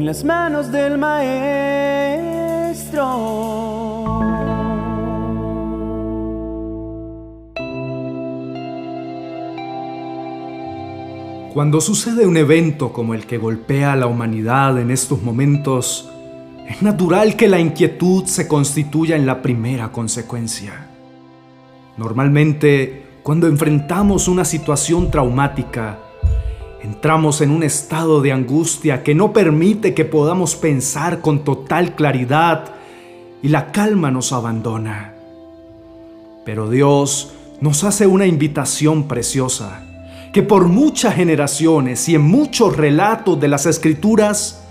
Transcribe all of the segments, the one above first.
en las manos del Maestro. Cuando sucede un evento como el que golpea a la humanidad en estos momentos, es natural que la inquietud se constituya en la primera consecuencia. Normalmente, cuando enfrentamos una situación traumática, entramos en un estado de angustia que no permite que podamos pensar con total claridad y la calma nos abandona. Pero Dios nos hace una invitación preciosa que por muchas generaciones y en muchos relatos de las escrituras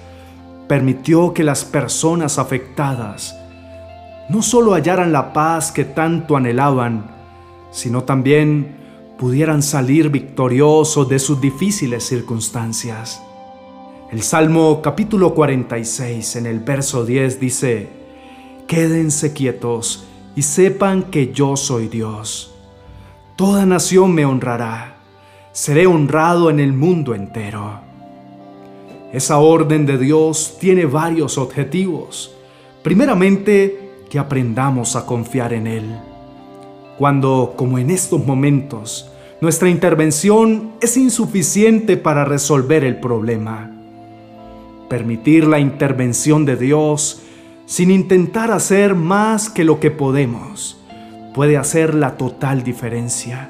permitió que las personas afectadas no solo hallaran la paz que tanto anhelaban, sino también pudieran salir victoriosos de sus difíciles circunstancias. El Salmo capítulo 46 en el verso 10 dice, Quédense quietos y sepan que yo soy Dios. Toda nación me honrará seré honrado en el mundo entero. Esa orden de Dios tiene varios objetivos. Primeramente, que aprendamos a confiar en Él. Cuando, como en estos momentos, nuestra intervención es insuficiente para resolver el problema. Permitir la intervención de Dios sin intentar hacer más que lo que podemos puede hacer la total diferencia.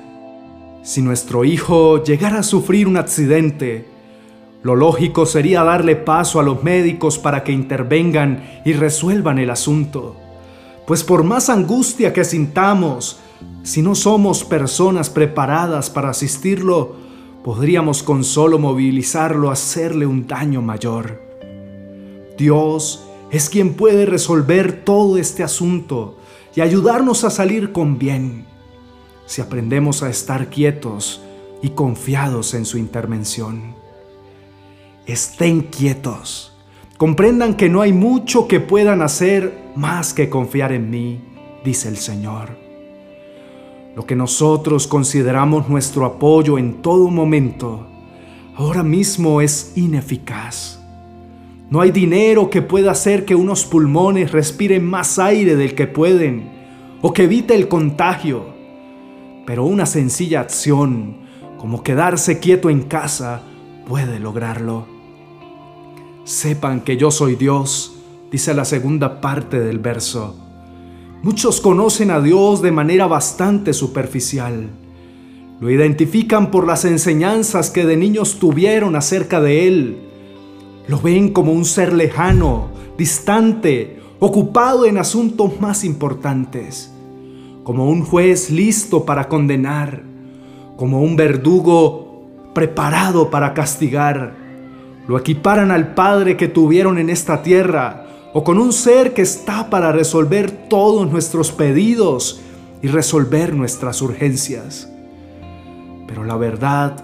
Si nuestro hijo llegara a sufrir un accidente, lo lógico sería darle paso a los médicos para que intervengan y resuelvan el asunto. Pues por más angustia que sintamos, si no somos personas preparadas para asistirlo, podríamos con solo movilizarlo hacerle un daño mayor. Dios es quien puede resolver todo este asunto y ayudarnos a salir con bien si aprendemos a estar quietos y confiados en su intervención. Estén quietos. Comprendan que no hay mucho que puedan hacer más que confiar en mí, dice el Señor. Lo que nosotros consideramos nuestro apoyo en todo momento, ahora mismo es ineficaz. No hay dinero que pueda hacer que unos pulmones respiren más aire del que pueden o que evite el contagio pero una sencilla acción, como quedarse quieto en casa, puede lograrlo. Sepan que yo soy Dios, dice la segunda parte del verso. Muchos conocen a Dios de manera bastante superficial. Lo identifican por las enseñanzas que de niños tuvieron acerca de Él. Lo ven como un ser lejano, distante, ocupado en asuntos más importantes como un juez listo para condenar, como un verdugo preparado para castigar. Lo equiparan al Padre que tuvieron en esta tierra o con un ser que está para resolver todos nuestros pedidos y resolver nuestras urgencias. Pero la verdad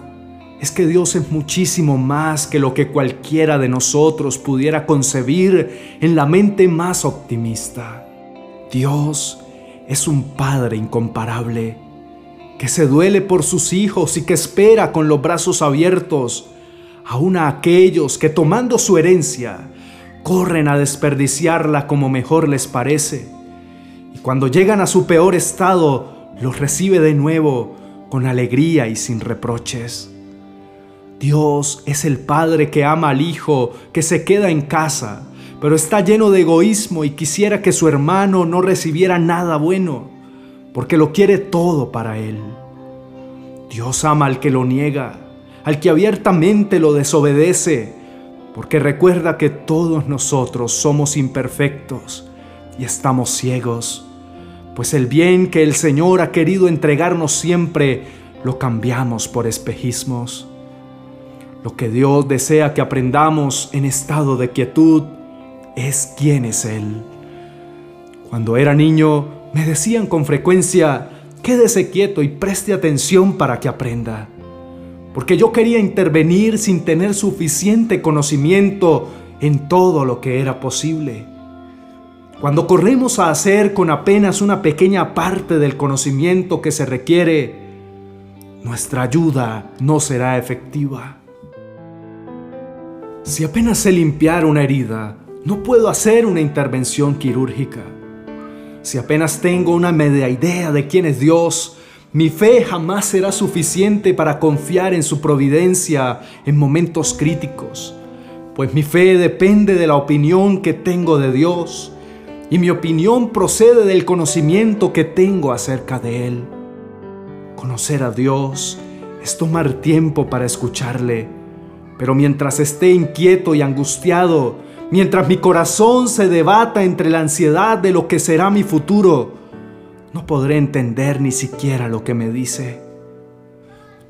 es que Dios es muchísimo más que lo que cualquiera de nosotros pudiera concebir en la mente más optimista. Dios es un Padre incomparable, que se duele por sus hijos y que espera con los brazos abiertos, aún a aquellos que tomando su herencia, corren a desperdiciarla como mejor les parece. Y cuando llegan a su peor estado, los recibe de nuevo con alegría y sin reproches. Dios es el Padre que ama al Hijo, que se queda en casa, pero está lleno de egoísmo y quisiera que su hermano no recibiera nada bueno, porque lo quiere todo para él. Dios ama al que lo niega, al que abiertamente lo desobedece, porque recuerda que todos nosotros somos imperfectos y estamos ciegos, pues el bien que el Señor ha querido entregarnos siempre lo cambiamos por espejismos. Lo que Dios desea que aprendamos en estado de quietud es quién es Él. Cuando era niño me decían con frecuencia, quédese quieto y preste atención para que aprenda. Porque yo quería intervenir sin tener suficiente conocimiento en todo lo que era posible. Cuando corremos a hacer con apenas una pequeña parte del conocimiento que se requiere, nuestra ayuda no será efectiva. Si apenas sé limpiar una herida, no puedo hacer una intervención quirúrgica. Si apenas tengo una media idea de quién es Dios, mi fe jamás será suficiente para confiar en su providencia en momentos críticos, pues mi fe depende de la opinión que tengo de Dios y mi opinión procede del conocimiento que tengo acerca de Él. Conocer a Dios es tomar tiempo para escucharle, pero mientras esté inquieto y angustiado, mientras mi corazón se debata entre la ansiedad de lo que será mi futuro, no podré entender ni siquiera lo que me dice.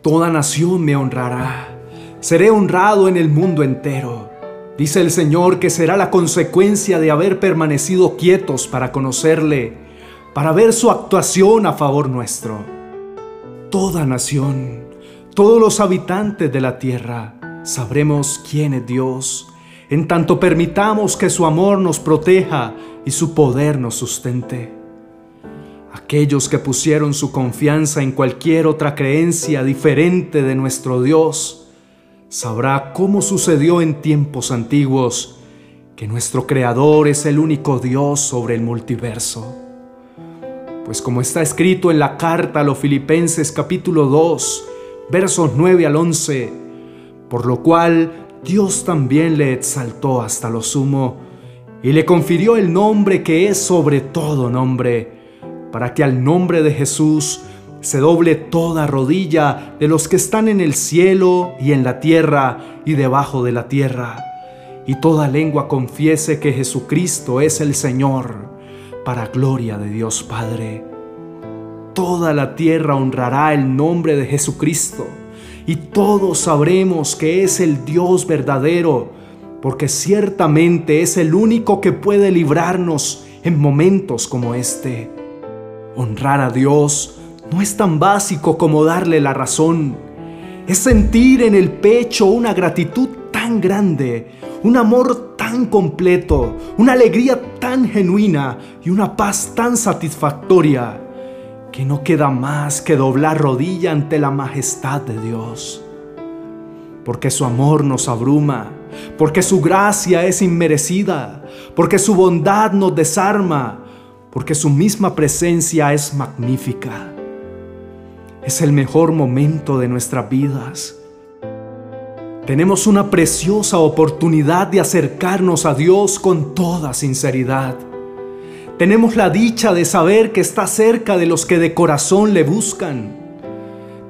Toda nación me honrará, seré honrado en el mundo entero. Dice el Señor que será la consecuencia de haber permanecido quietos para conocerle, para ver su actuación a favor nuestro. Toda nación, todos los habitantes de la tierra, sabremos quién es Dios, en tanto permitamos que su amor nos proteja y su poder nos sustente. Aquellos que pusieron su confianza en cualquier otra creencia diferente de nuestro Dios, sabrá cómo sucedió en tiempos antiguos que nuestro Creador es el único Dios sobre el multiverso. Pues como está escrito en la carta a los Filipenses capítulo 2, versos 9 al 11, por lo cual Dios también le exaltó hasta lo sumo y le confirió el nombre que es sobre todo nombre, para que al nombre de Jesús se doble toda rodilla de los que están en el cielo y en la tierra y debajo de la tierra, y toda lengua confiese que Jesucristo es el Señor, para gloria de Dios Padre. Toda la tierra honrará el nombre de Jesucristo, y todos sabremos que es el Dios verdadero, porque ciertamente es el único que puede librarnos en momentos como este. Honrar a Dios no es tan básico como darle la razón. Es sentir en el pecho una gratitud tan grande, un amor tan completo, una alegría tan genuina y una paz tan satisfactoria que no queda más que doblar rodilla ante la majestad de Dios. Porque su amor nos abruma, porque su gracia es inmerecida, porque su bondad nos desarma, porque su misma presencia es magnífica. Es el mejor momento de nuestras vidas. Tenemos una preciosa oportunidad de acercarnos a Dios con toda sinceridad. Tenemos la dicha de saber que está cerca de los que de corazón le buscan.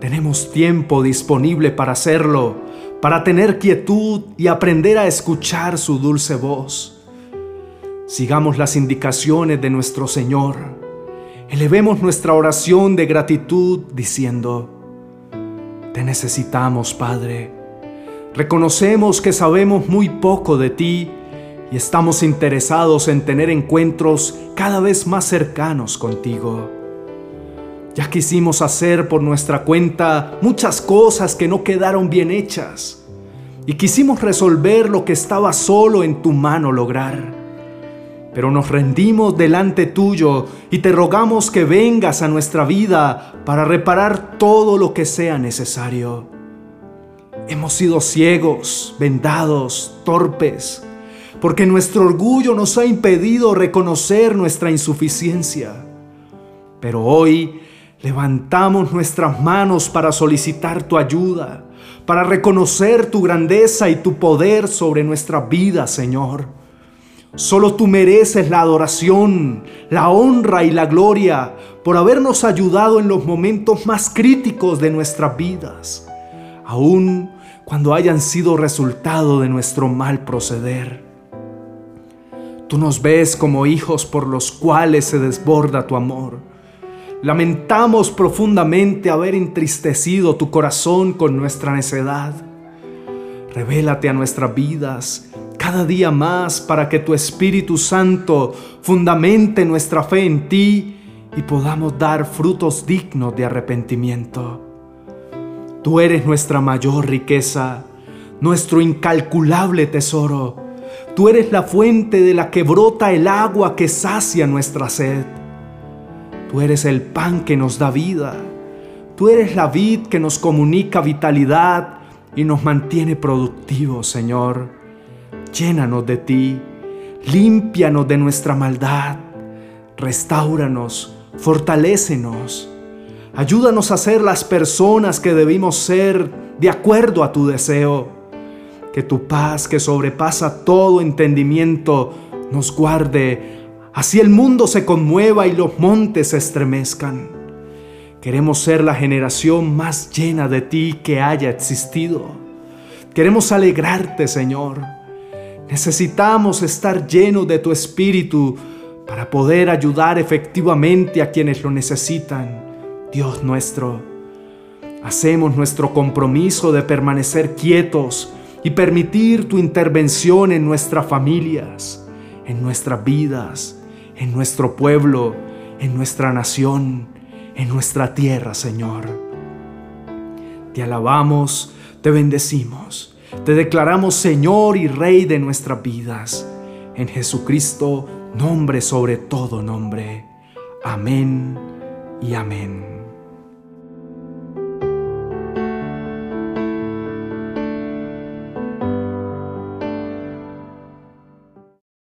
Tenemos tiempo disponible para hacerlo, para tener quietud y aprender a escuchar su dulce voz. Sigamos las indicaciones de nuestro Señor Elevemos nuestra oración de gratitud diciendo, Te necesitamos, Padre. Reconocemos que sabemos muy poco de ti y estamos interesados en tener encuentros cada vez más cercanos contigo. Ya quisimos hacer por nuestra cuenta muchas cosas que no quedaron bien hechas y quisimos resolver lo que estaba solo en tu mano lograr pero nos rendimos delante tuyo y te rogamos que vengas a nuestra vida para reparar todo lo que sea necesario. Hemos sido ciegos, vendados, torpes, porque nuestro orgullo nos ha impedido reconocer nuestra insuficiencia. Pero hoy levantamos nuestras manos para solicitar tu ayuda, para reconocer tu grandeza y tu poder sobre nuestra vida, Señor. Solo tú mereces la adoración, la honra y la gloria por habernos ayudado en los momentos más críticos de nuestras vidas, aun cuando hayan sido resultado de nuestro mal proceder. Tú nos ves como hijos por los cuales se desborda tu amor. Lamentamos profundamente haber entristecido tu corazón con nuestra necedad. Revélate a nuestras vidas cada día más para que tu Espíritu Santo fundamente nuestra fe en ti y podamos dar frutos dignos de arrepentimiento. Tú eres nuestra mayor riqueza, nuestro incalculable tesoro. Tú eres la fuente de la que brota el agua que sacia nuestra sed. Tú eres el pan que nos da vida. Tú eres la vid que nos comunica vitalidad y nos mantiene productivos, Señor. Llénanos de ti, límpianos de nuestra maldad, restauranos, fortalécenos. Ayúdanos a ser las personas que debimos ser de acuerdo a tu deseo. Que tu paz que sobrepasa todo entendimiento nos guarde, así el mundo se conmueva y los montes se estremezcan. Queremos ser la generación más llena de ti que haya existido. Queremos alegrarte, Señor. Necesitamos estar llenos de tu espíritu para poder ayudar efectivamente a quienes lo necesitan. Dios nuestro, hacemos nuestro compromiso de permanecer quietos y permitir tu intervención en nuestras familias, en nuestras vidas, en nuestro pueblo, en nuestra nación, en nuestra tierra, Señor. Te alabamos, te bendecimos, te declaramos Señor y Rey de nuestras vidas. En Jesucristo, nombre sobre todo nombre. Amén y amén.